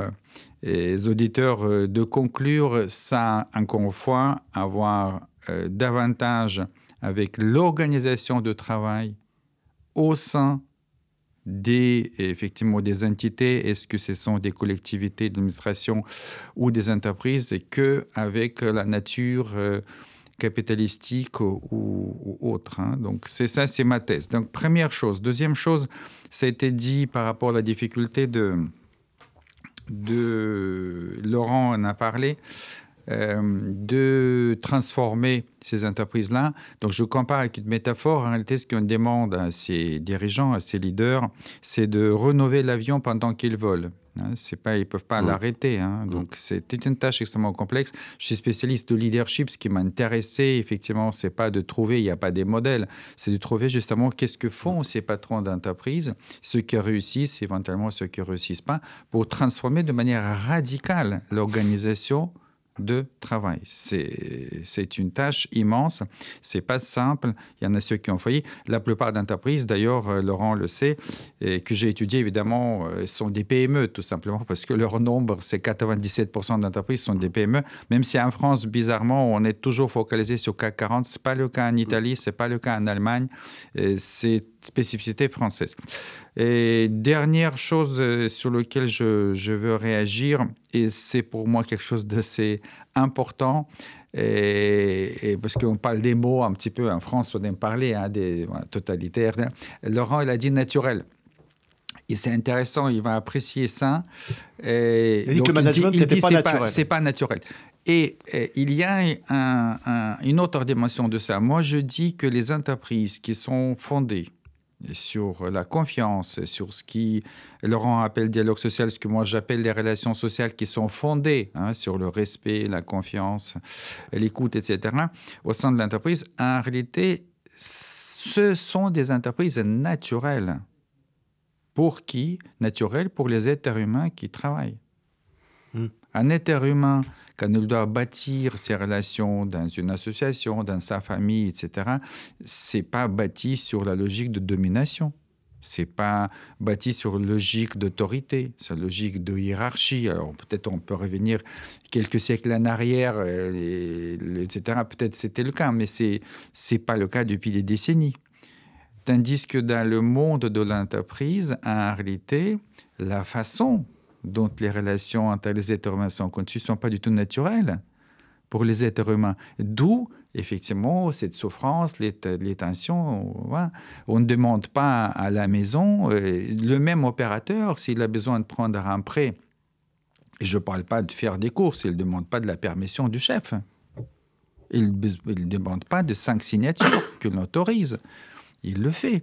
euh, auditeurs euh, de conclure, ça, encore une fois, avoir euh, davantage avec l'organisation de travail au sein des, effectivement, des entités, est-ce que ce sont des collectivités d'administration ou des entreprises, et qu'avec la nature euh, capitalistique ou, autre. Hein? Donc, c'est ça, c'est ma thèse. Donc, première chose. Deuxième chose, ça a été dit par rapport à la difficulté de, de Laurent en a parlé, de transformer ces entreprises-là. Donc je compare avec une métaphore. En réalité, ce qu'on demande à ces dirigeants, à ces leaders, c'est de rénover l'avion pendant qu'ils volent. Hein, c'est pas, ils ne peuvent pas mm. l'arrêter. Hein. Mm. Donc, c'est une tâche extrêmement complexe. Je suis spécialiste de leadership. Ce qui m'intéressait, effectivement, c'est pas de trouver, il n'y a pas des modèles, c'est de trouver justement qu'est-ce que font ces patrons d'entreprise, ceux qui réussissent, éventuellement ceux qui ne réussissent pas, pour transformer de manière radicale l'organisation de travail. C'est une tâche immense, c'est pas simple. Il y en a ceux qui ont failli. La plupart d'entreprises, d'ailleurs, euh, Laurent le sait, et que j'ai étudié évidemment, euh, sont des PME tout simplement parce que leur nombre, c'est 97% d'entreprises sont des PME. Même si en France, bizarrement, on est toujours focalisé sur CAC 40, c'est pas le cas en Italie, c'est pas le cas en Allemagne. C'est spécificité française. Et dernière chose euh, sur laquelle je, je veux réagir, et c'est pour moi quelque chose d'assez important, et, parce qu'on parle des mots un petit peu en France, on aime parler hein, des totalitaires. Laurent, il a dit naturel. Et c'est intéressant, il va apprécier ça. Et
il dit que le management n'était pas naturel.
C'est pas naturel. Et, il y a une autre dimension de ça. Moi, je dis que les entreprises qui sont fondées sur la confiance, sur ce qui Laurent appelle dialogue social, ce que moi j'appelle les relations sociales qui sont fondées hein, sur le respect, la confiance, l'écoute, etc., au sein de l'entreprise, en réalité, ce sont des entreprises naturelles. Pour qui? Naturelles pour les êtres humains qui travaillent. Hmm. Un être humain, quand il doit bâtir ses relations dans une association, dans sa famille, etc., c'est pas bâti sur la logique de domination. C'est pas bâti sur une logique d'autorité, une logique de hiérarchie. Alors peut-être on peut revenir quelques siècles en arrière, euh, etc. Peut-être c'était le cas, mais c'est c'est pas le cas depuis des décennies. Tandis que dans le monde de l'entreprise, en réalité, la façon dont les relations entre les êtres humains sont conçues ne sont pas du tout naturelles pour les êtres humains. D'où, effectivement, cette souffrance, les, tensions. On ne demande pas à la maison, euh, le même opérateur, s'il a besoin de prendre un prêt, et je ne parle pas de faire des courses, il ne demande pas de la permission du chef. Il ne demande pas de cinq signatures que l'on autorise. Il le fait.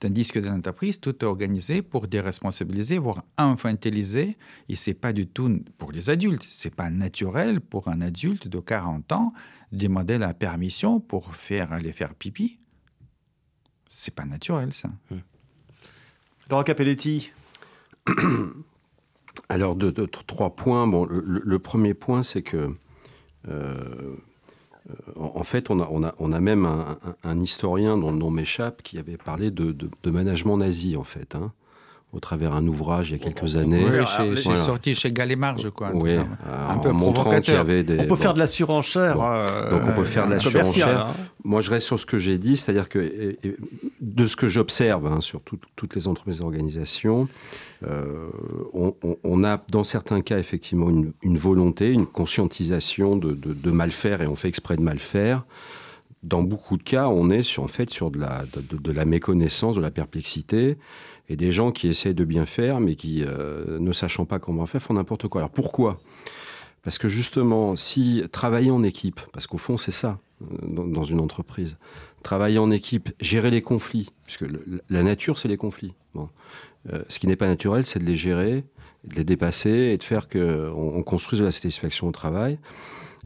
Tandis que dans l'entreprise, tout est organisé pour déresponsabiliser, voire infantiliser. Et c'est pas du tout pour les adultes. C'est pas naturel pour un adulte de 40 ans de demander la permission pour faire aller faire pipi. C'est pas naturel, ça. Hum.
Laurent Capelletti.
Alors, de, trois points. Bon, le, premier point, c'est que euh, en fait, on a, même un, historien dont le nom m'échappe qui avait parlé de, management nazi, en fait. Hein, au travers un ouvrage il y a quelques années.
Oui, c'est sorti chez Gallimard, je crois.
Oui, un, peu montrant qu'il y avait des.
On peut faire de la surenchère.
Euh, Donc on peut faire de la euh, surenchère. Hein. Moi, je reste sur ce que j'ai dit, c'est-à-dire que de ce que j'observe hein, sur toutes les entreprises et organisations, euh, on, a dans certains cas effectivement une, volonté, une conscientisation de, mal faire et on fait exprès de mal faire. Dans beaucoup de cas, on est sur, en fait sur de la, méconnaissance, de la perplexité et des gens qui essayent de bien faire mais qui, euh, ne sachant pas comment faire, font n'importe quoi. Alors pourquoi? Parce que justement, si travailler en équipe, parce qu'au fond c'est ça euh, dans, une entreprise, travailler en équipe, gérer les conflits, puisque la nature c'est les conflits. Bon. Euh, ce qui n'est pas naturel, c'est de les gérer, de les dépasser et de faire qu'on on construise de la satisfaction au travail.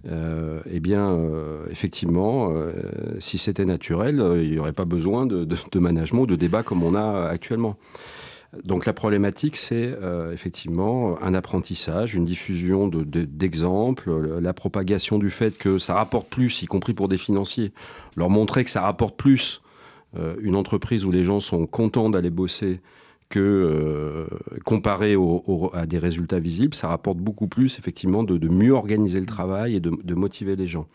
Euh, eh bien, euh, effectivement, si c'était naturel, il n'y aurait pas besoin de, management ou de débat comme on a actuellement. Donc la problématique, c'est effectivement un apprentissage, une diffusion d'exemples, la propagation du fait que ça rapporte plus, y compris pour des financiers. Leur montrer que ça rapporte plus une entreprise où les gens sont contents d'aller bosser que euh, comparé à des résultats visibles, ça rapporte beaucoup plus effectivement de, mieux organiser le travail et de, motiver les gens.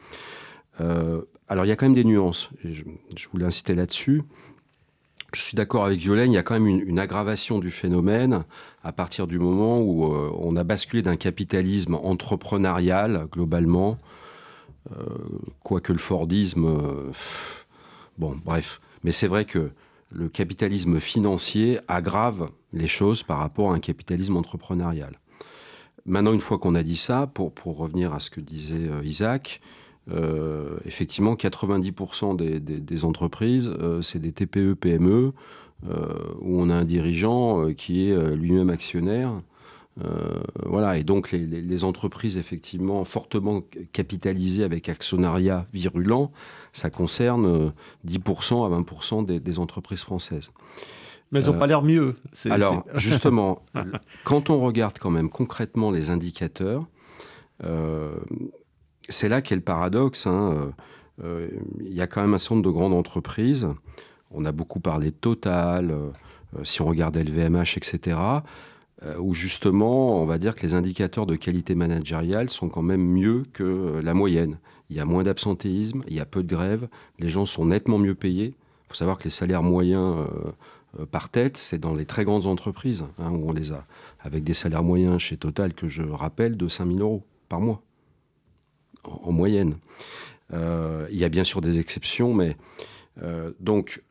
Euh, alors il y a quand même des nuances, je, voulais inciter là-dessus. Je suis d'accord avec Violaine, il y a quand même une, aggravation du phénomène à partir du moment où euh, on a basculé d'un capitalisme entrepreneurial globalement, quoique le Fordisme, bon bref, mais c'est vrai que le capitalisme financier aggrave les choses par rapport à un capitalisme entrepreneurial. Maintenant, une fois qu'on a dit ça, pour, revenir à ce que disait euh, Isaac, euh, effectivement, 90% des, entreprises, euh, c'est des TPE, PME, où on a un dirigeant qui est lui-même actionnaire. voilà, et donc les, les, entreprises effectivement fortement capitalisées avec actionnariat virulent, ça concerne 10% euh, à 20% des, entreprises françaises.
Mais elles n'ont pas l'air mieux.
Alors, justement, quand on regarde quand même concrètement les indicateurs, euh, c'est là qu'est le paradoxe. Hein, euh, il y a quand même un certain de grandes entreprises. On a beaucoup parlé de Total, si on regarde LVMH, etc., où justement, on va dire que les indicateurs de qualité managériale sont quand même mieux que la moyenne il y a moins d'absentéisme, il y a peu de grèves, les gens sont nettement mieux payés. Il faut savoir que les salaires moyens euh, euh, par tête, c'est dans les très grandes entreprises hein, où on les a, avec des salaires moyens chez Total, que je rappelle, de 5 000 euros par mois, en, moyenne. Euh, il y a bien sûr des exceptions, mais donc,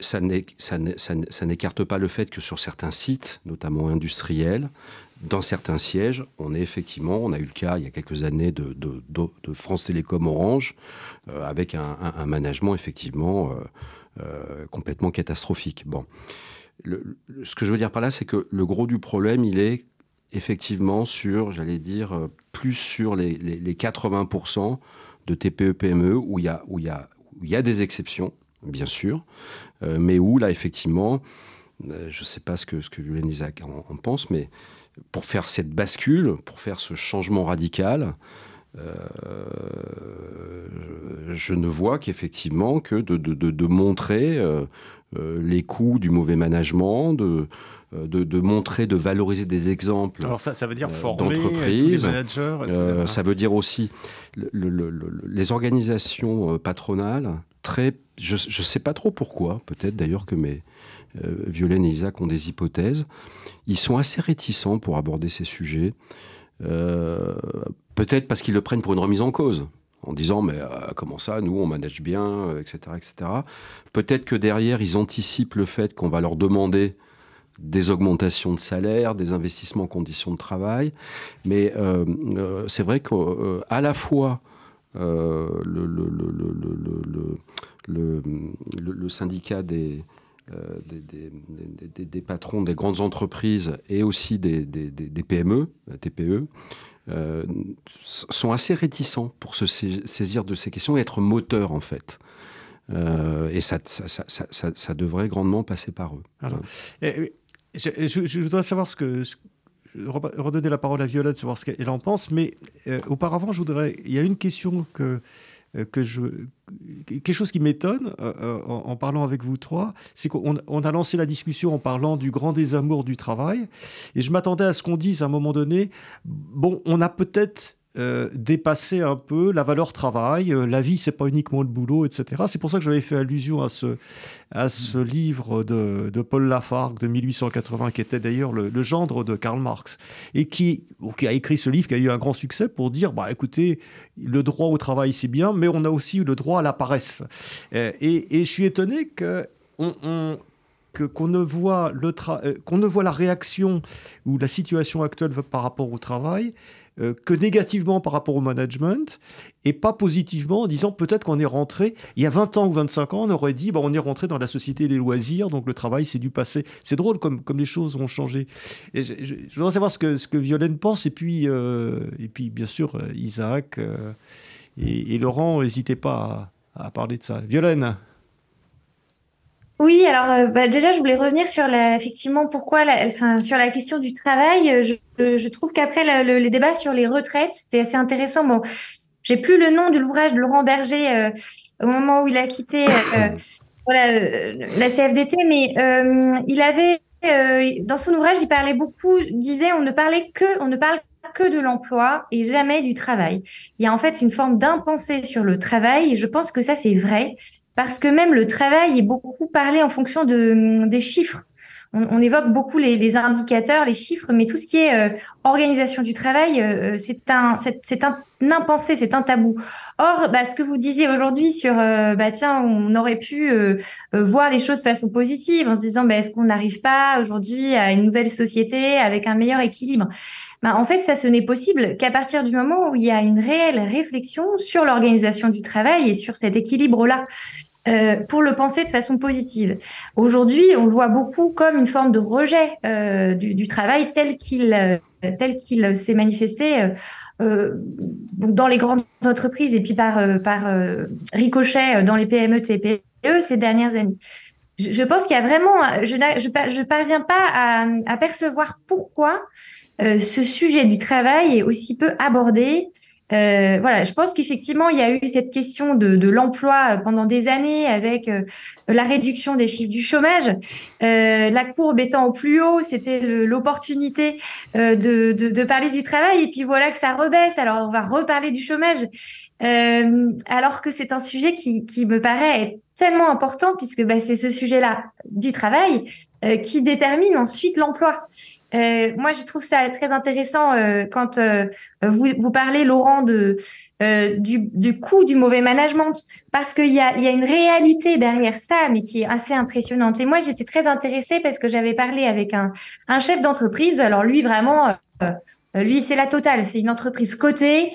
ça n'écarte pas le fait que sur certains sites, notamment industriels, dans certains sièges, on est effectivement, on a eu le cas il y a quelques années de, de, France Télécom Orange, avec un, management effectivement complètement catastrophique. Bon. ce que je veux dire par là, c'est que le gros du problème, il est effectivement sur, j'allais dire, euh, plus sur les, 80% de TPE-PME où il y a, où il y a, où il y a des exceptions, bien sûr, euh, mais où là, effectivement, euh, je ne sais pas ce que, ce que Isaac en, pense, mais pour faire cette bascule, pour faire ce changement radical, je ne vois qu'effectivement que de, de, de, montrer les coûts du mauvais management, de, euh, de, montrer, de valoriser des exemples.
Alors ça, ça veut dire euh, former d'entreprises.
Euh, ça veut dire aussi les organisations patronales. Très, je ne sais pas trop pourquoi. Peut-être d'ailleurs que mes Violaine et Isaac ont des hypothèses. Ils sont assez réticents pour aborder ces sujets. Peut-être parce qu'ils le prennent pour une remise en cause en disant mais comment ça, nous on manage bien, etc., etc. Peut-être que derrière ils anticipent le fait qu'on va leur demander des augmentations de salaire, des investissements en conditions de travail. Mais euh, euh, c'est vrai qu'à euh, la fois le, le, syndicat des, des, patrons des grandes entreprises et aussi des, PME, TPE, sont assez réticents pour se saisir de ces questions et être moteurs en fait. et ça ça, devrait grandement passer par eux.
Je, voudrais savoir ce que, redonner la parole à Violette, savoir ce qu'elle en pense, mais euh, auparavant, je voudrais. Il y a une question que, euh, que je, quelque chose qui m'étonne euh, en, parlant avec vous trois, c'est qu'on on a lancé la discussion en parlant du grand désamour du travail, et je m'attendais à ce qu'on dise à un moment donné, bon, on a peut-être euh, dépasser un peu la valeur travail. Euh, la vie, c'est pas uniquement le boulot, etc. C'est pour ça que j'avais fait allusion à ce, à ce livre de, de, Paul Lafargue de 1880, qui était d'ailleurs le, gendre de Karl Marx, et qui, qui, a écrit ce livre, qui a eu un grand succès pour dire, bah écoutez, le droit au travail, c'est bien, mais on a aussi le droit à la paresse. Euh, et, et je suis étonné que on, qu'on ne voit le qu'on ne voit la réaction ou la situation actuelle par rapport au travail euh, que négativement par rapport au management et pas positivement en disant peut-être qu'on est rentré, il y a 20 ans ou 25 ans, on aurait dit bah, on est rentré dans la société des loisirs, donc le travail c'est du passé. C'est drôle comme, comme les choses ont changé. Et je, voudrais savoir ce que, ce que Violaine pense et puis, euh, et puis bien sûr euh, Isaac et, Laurent, n'hésitez pas à, à, parler de ça. Violaine
oui, alors euh, bah, déjà, je voulais revenir sur la, effectivement pourquoi, enfin, sur la question du travail. Je, je trouve qu'après les débats sur les retraites, c'était assez intéressant. Bon, j'ai plus le nom de l'ouvrage de Laurent Berger euh, au moment où il a quitté euh, la CFDT, mais il avait dans son ouvrage, il parlait beaucoup, il disait on ne parlait que, on ne parle que de l'emploi et jamais du travail. Il y a en fait une forme d'impensée sur le travail et je pense que ça c'est vrai parce que même le travail est beaucoup parlé en fonction de, des chiffres. On, évoque beaucoup les, indicateurs, les chiffres, mais tout ce qui est euh, organisation du travail, euh, c'est un, c'est un impensé, c'est un tabou. Or, bah, ce que vous disiez aujourd'hui sur, euh, bah tiens, on aurait pu voir les choses de façon positive en se disant, bah, est-ce qu'on n'arrive pas aujourd'hui à une nouvelle société avec un meilleur équilibre? Bah, en fait, ça, ce n'est possible qu'à partir du moment où il y a une réelle réflexion sur l'organisation du travail et sur cet équilibre-là. Euh, pour le penser de façon positive. Aujourd'hui, on le voit beaucoup comme une forme de rejet euh, du, travail tel qu'il euh, tel qu'il s'est manifesté dans les grandes entreprises et puis par par ricochet dans les PME TPE ces dernières années. Je, pense qu'il y a vraiment, je je, parviens pas à, à percevoir pourquoi ce sujet du travail est aussi peu abordé euh, voilà, je pense qu'effectivement, il y a eu cette question de, de l'emploi pendant des années avec euh, la réduction des chiffres du chômage. Euh, la courbe étant au plus haut, c'était l'opportunité euh, de, de, de, parler du travail. Et puis voilà que ça rebaisse. Alors, on va reparler du chômage. Euh, alors que c'est un sujet qui, qui me paraît tellement important puisque bah, c'est ce sujet-là du travail qui détermine ensuite l'emploi. Euh, moi, je trouve ça très intéressant euh, quand euh, vous, vous parlez, Laurent, de, du, du coût du mauvais management, parce qu'il y a, y a une réalité derrière ça, mais qui est assez impressionnante. Et moi, j'étais très intéressée parce que j'avais parlé avec un, un chef d'entreprise. Alors lui, vraiment, lui, c'est la totale. C'est une entreprise cotée,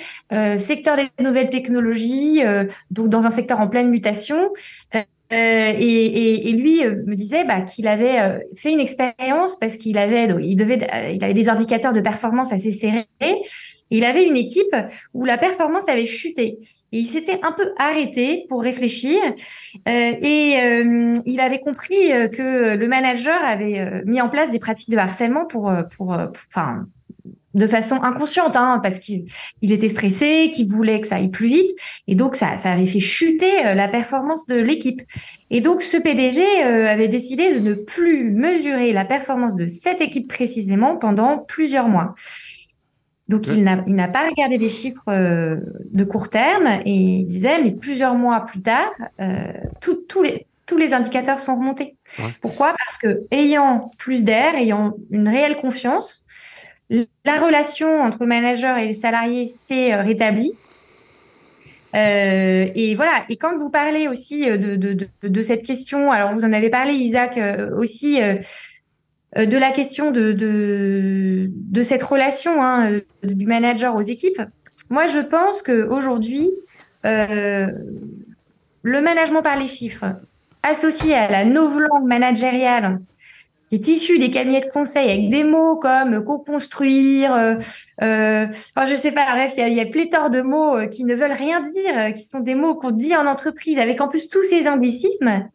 secteur des nouvelles technologies, donc dans un secteur en pleine mutation. Euh, et, et, lui euh, me disait bah, qu'il avait euh, fait une expérience parce qu'il avait, il devait, il avait des indicateurs de performance assez serrés. Et il avait une équipe où la performance avait chuté. Et il s'était un peu arrêté pour réfléchir. et il avait compris que le manager avait mis en place des pratiques de harcèlement pour, pour, enfin, de façon inconsciente, hein, parce qu'il était stressé, qu'il voulait que ça aille plus vite, et donc ça, ça avait fait chuter euh, la performance de l'équipe. Et donc ce PDG euh, avait décidé de ne plus mesurer la performance de cette équipe précisément pendant plusieurs mois. Donc il n'a pas regardé les chiffres euh, de court terme et il disait mais plusieurs mois plus tard, tous les tous les indicateurs sont remontés. Pourquoi? Parce que ayant plus d'air, ayant une réelle confiance, la relation entre le manager et le salarié s'est euh, rétablie. Euh, et voilà. Et quand vous parlez aussi euh, de, cette question, alors vous en avez parlé, Isaac, aussi de la question de, cette relation hein, du manager aux équipes. Moi, je pense qu'aujourd'hui, le management par les chiffres, associé à la langue managériale, est issu des cabinets de conseil avec des mots comme co-construire, euh, euh, enfin, je sais pas, bref, il y a, y pléthore de mots euh, qui ne veulent rien dire, euh, qui sont des mots qu'on dit en entreprise avec en plus tous ces indicismes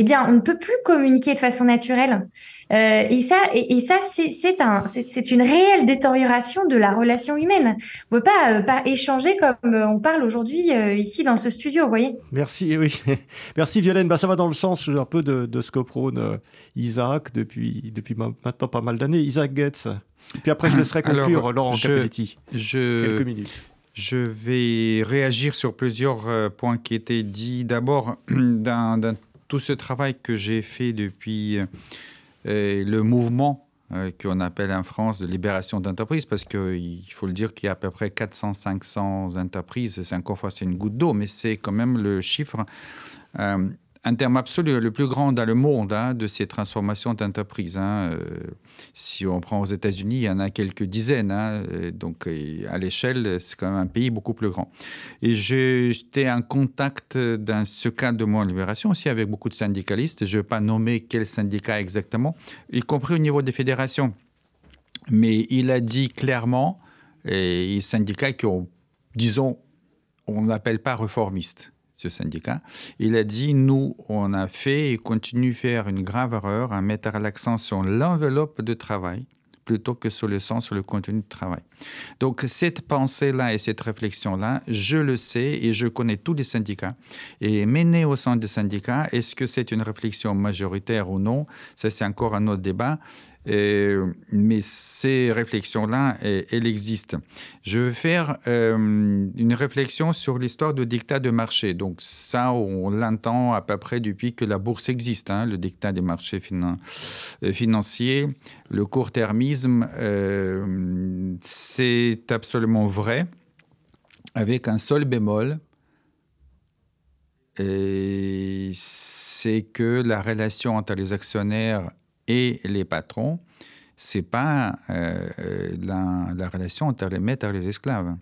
eh bien, on ne peut plus communiquer de façon naturelle. Euh, et ça, et, ça, c'est un, c'est une réelle détérioration de la relation humaine. On ne peut pas, euh, pas échanger comme euh, on parle aujourd'hui ici dans ce studio, vous voyez.
Merci, oui, merci Violaine. Bah, ça va dans le sens un peu de, de ce que prône Isaac depuis depuis maintenant pas mal d'années. Isaac Goetz. Et puis après, je laisserai conclure Alors, Laurent je, Capelletti.
Je... Quelques minutes. Je vais réagir sur plusieurs points qui étaient dits. D'abord, d'un tout ce travail que j'ai fait depuis euh, le mouvement euh, qu'on appelle en France de libération d'entreprises, parce qu'il faut le dire qu'il y a à peu près 400-500 entreprises, c'est encore fois c'est une goutte d'eau, mais c'est quand même le chiffre euh, un terme absolu, le plus grand dans le monde hein, de ces transformations d'entreprise. Hein. Euh, si on prend aux États-Unis, il y en a quelques dizaines. Hein, donc, à l'échelle, c'est quand même un pays beaucoup plus grand. Et j'étais en contact dans ce cadre de mon libération aussi avec beaucoup de syndicalistes. Je ne vais pas nommer quels syndicats exactement, y compris au niveau des fédérations. Mais il a dit clairement, et syndicats qui ont, disons, on n'appelle pas réformistes ce syndicat. Il a dit, nous, on a fait et continue de faire une grave erreur à mettre l'accent sur l'enveloppe de travail plutôt que sur le sens, sur le contenu de travail. Donc cette pensée-là et cette réflexion-là, je le sais et je connais tous les syndicats. Et mener au sein des syndicats, est-ce que c'est une réflexion majoritaire ou non Ça, c'est encore un autre débat. Euh, mais ces réflexions-là, elles, existent. Je vais faire euh, une réflexion sur l'histoire du dictat de marché. Donc ça, on l'entend à peu près depuis que la bourse existe, hein, le dictat des marchés euh, financiers, le court-termisme, c'est absolument vrai, avec un seul bémol, c'est que la relation entre les actionnaires et les patrons, c'est pas euh, euh, la, relation entre les maîtres et les esclaves.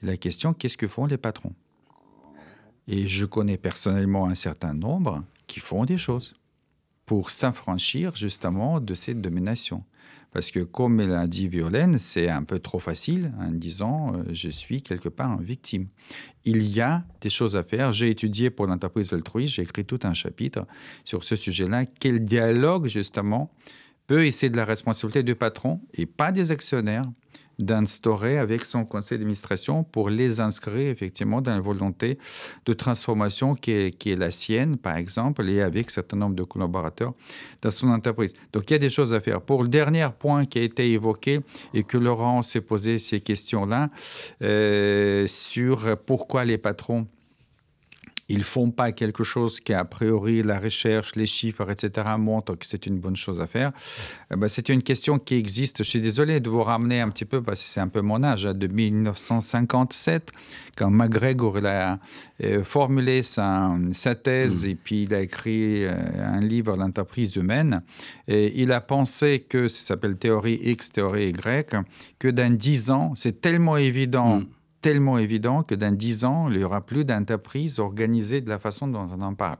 la question, qu'est-ce que font les patrons? Et je connais personnellement un certain nombre qui font des choses pour s'affranchir justement de cette domination. Parce que comme elle a dit Violaine, c'est un peu trop facile en disant euh, je suis quelque part une victime. Il y a des choses à faire. J'ai étudié pour l'entreprise altruiste, j'ai écrit tout un chapitre sur ce sujet-là. Quel dialogue justement peut essayer de la responsabilité du patron et pas des actionnaires d'instaurer avec son conseil d'administration pour les inscrire effectivement dans la volonté de transformation qui est, qui est la sienne, par exemple, et avec un certain nombre de collaborateurs dans son entreprise. Donc il y a des choses à faire. Pour le dernier point qui a été évoqué et que Laurent s'est posé ces questions-là, euh, sur pourquoi les patrons ils font pas quelque chose qui, a priori, la recherche, les chiffres, etc., montrent que c'est une bonne chose à faire. Eh ben, c'est une question qui existe. Je suis désolé de vous ramener un petit peu, parce que c'est un peu mon âge, hein, de 1957, quand McGregor a euh, formulé sa, sa thèse mm. et puis il a écrit euh, un livre, L'entreprise humaine. Et il a pensé que, ça s'appelle théorie X, théorie Y, que dans 10 ans, c'est tellement évident. Mm tellement évident que dans dix ans, il n'y aura plus d'entreprise organisée de la façon dont on en parle.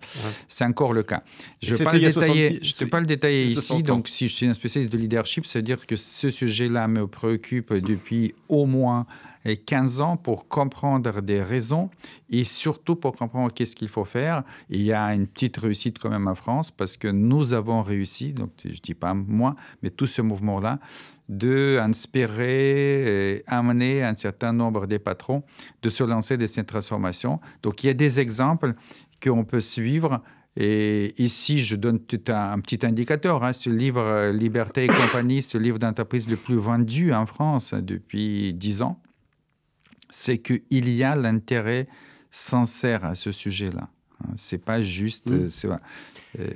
C'est encore le cas. Je ne vais pas le détailler, je pas le détailler ici. Donc, si je suis un spécialiste de leadership, c'est dire que ce sujet-là me préoccupe depuis au moins 15 ans pour comprendre des raisons et surtout pour comprendre qu'est-ce qu'il faut faire. il y a une petite réussite quand même en France parce que nous avons réussi, donc je ne dis pas moi, mais tout ce mouvement-là, de inspirer et amener un certain nombre des patrons de se lancer dans cette transformation. Donc il y a des exemples qu'on peut suivre. Et ici, je donne un, petit indicateur. Hein. Ce livre euh, Liberté et compagnie, ce livre d'entreprise le plus vendu en France depuis dix ans, c'est qu'il y a l'intérêt sincère à ce sujet-là. Hein. C'est pas juste. Euh,
euh,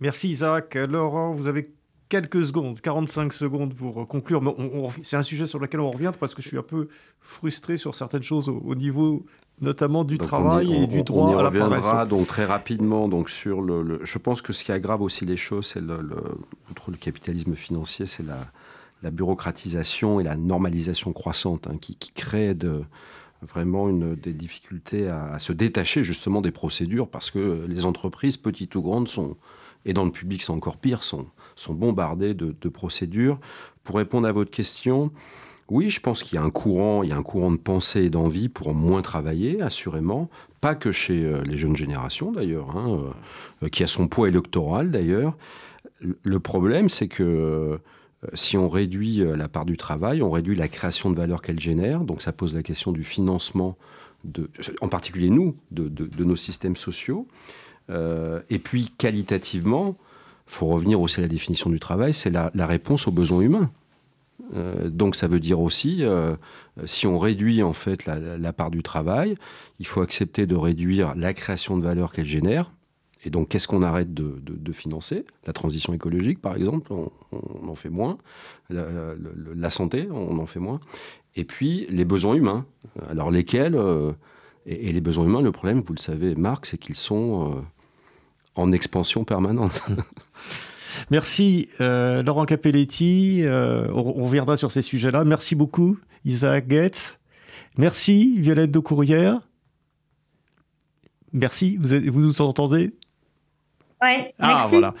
Merci Isaac. Laurent, vous avez quelques secondes, 45 secondes pour euh, conclure. Mais c'est un sujet sur lequel on revient parce que je suis un peu frustré sur certaines choses au, niveau notamment du travail et du droit on y
à reviendra donc très rapidement donc sur le, je pense que ce qui aggrave aussi les choses c'est le, le, capitalisme financier c'est la, la, bureaucratisation et la normalisation croissante hein, qui, qui, crée de vraiment des difficultés à, se détacher justement des procédures parce que les entreprises petites ou grandes sont et dans le public c'est encore pire sont bombardés de, procédures. Pour répondre à votre question, oui, je pense qu'il y a un courant, il y a un courant de pensée et d'envie pour moins travailler, assurément. Pas que chez euh, les jeunes générations, d'ailleurs, hein, euh, qui a son poids électoral, d'ailleurs. Le problème, c'est que si on réduit la part du travail, on réduit la création de valeur qu'elle génère. Donc ça pose la question du financement, en particulier nous, de, nos systèmes sociaux. et puis qualitativement, faut revenir aussi à la définition du travail, c'est la, réponse aux besoins humains. Euh, donc ça veut dire aussi, euh, si on réduit en fait la, part du travail, il faut accepter de réduire la création de valeur qu'elle génère. Et donc qu'est-ce qu'on arrête de, financer? La transition écologique par exemple, on, en fait moins. La, santé, on en fait moins. Et puis les besoins humains. Alors lesquels euh, et, les besoins humains, le problème, vous le savez, Marc, c'est qu'ils sont en expansion permanente.
Merci euh, Laurent Capelletti. Euh, on, reviendra sur ces sujets-là. Merci beaucoup Isaac Goetz. Merci Violette de Courrière. Merci, vous, vous nous entendez
Ouais,
ah, voilà.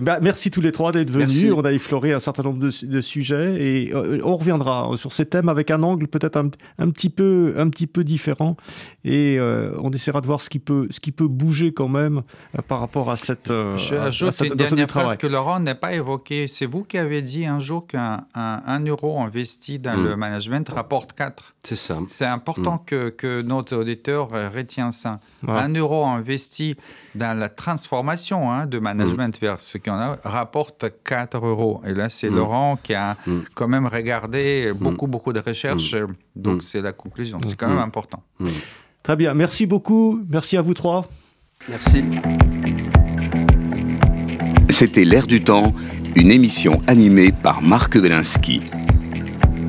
Bah, merci tous les trois d'être venus. On a effleuré un certain nombre de, sujets et euh, on reviendra sur ces thèmes avec un angle peut-être un, petit peu, un petit peu différent. Et euh, on essaiera de voir ce qui peut, ce qui peut bouger quand même euh, par rapport à cette.
Je ajoute une dernière phrase que Laurent n'a pas évoqué. C'est vous qui avez dit un jour qu'un un, euro investi dans mm. le management rapporte 4.
C'est ça.
C'est important mm. que, que notre auditeur retient ça. Un euro investi dans la transformation hein, de management mm. vers ce qu'on a rapporte 4 euros. Et là, c'est mm. Laurent qui a mm. quand même regardé beaucoup, beaucoup de recherches. Donc, c'est la conclusion. C'est quand même important.
Très bien. Merci beaucoup. Merci à vous trois.
Merci.
C'était L'air du temps, une émission animée par Marc Belinsky.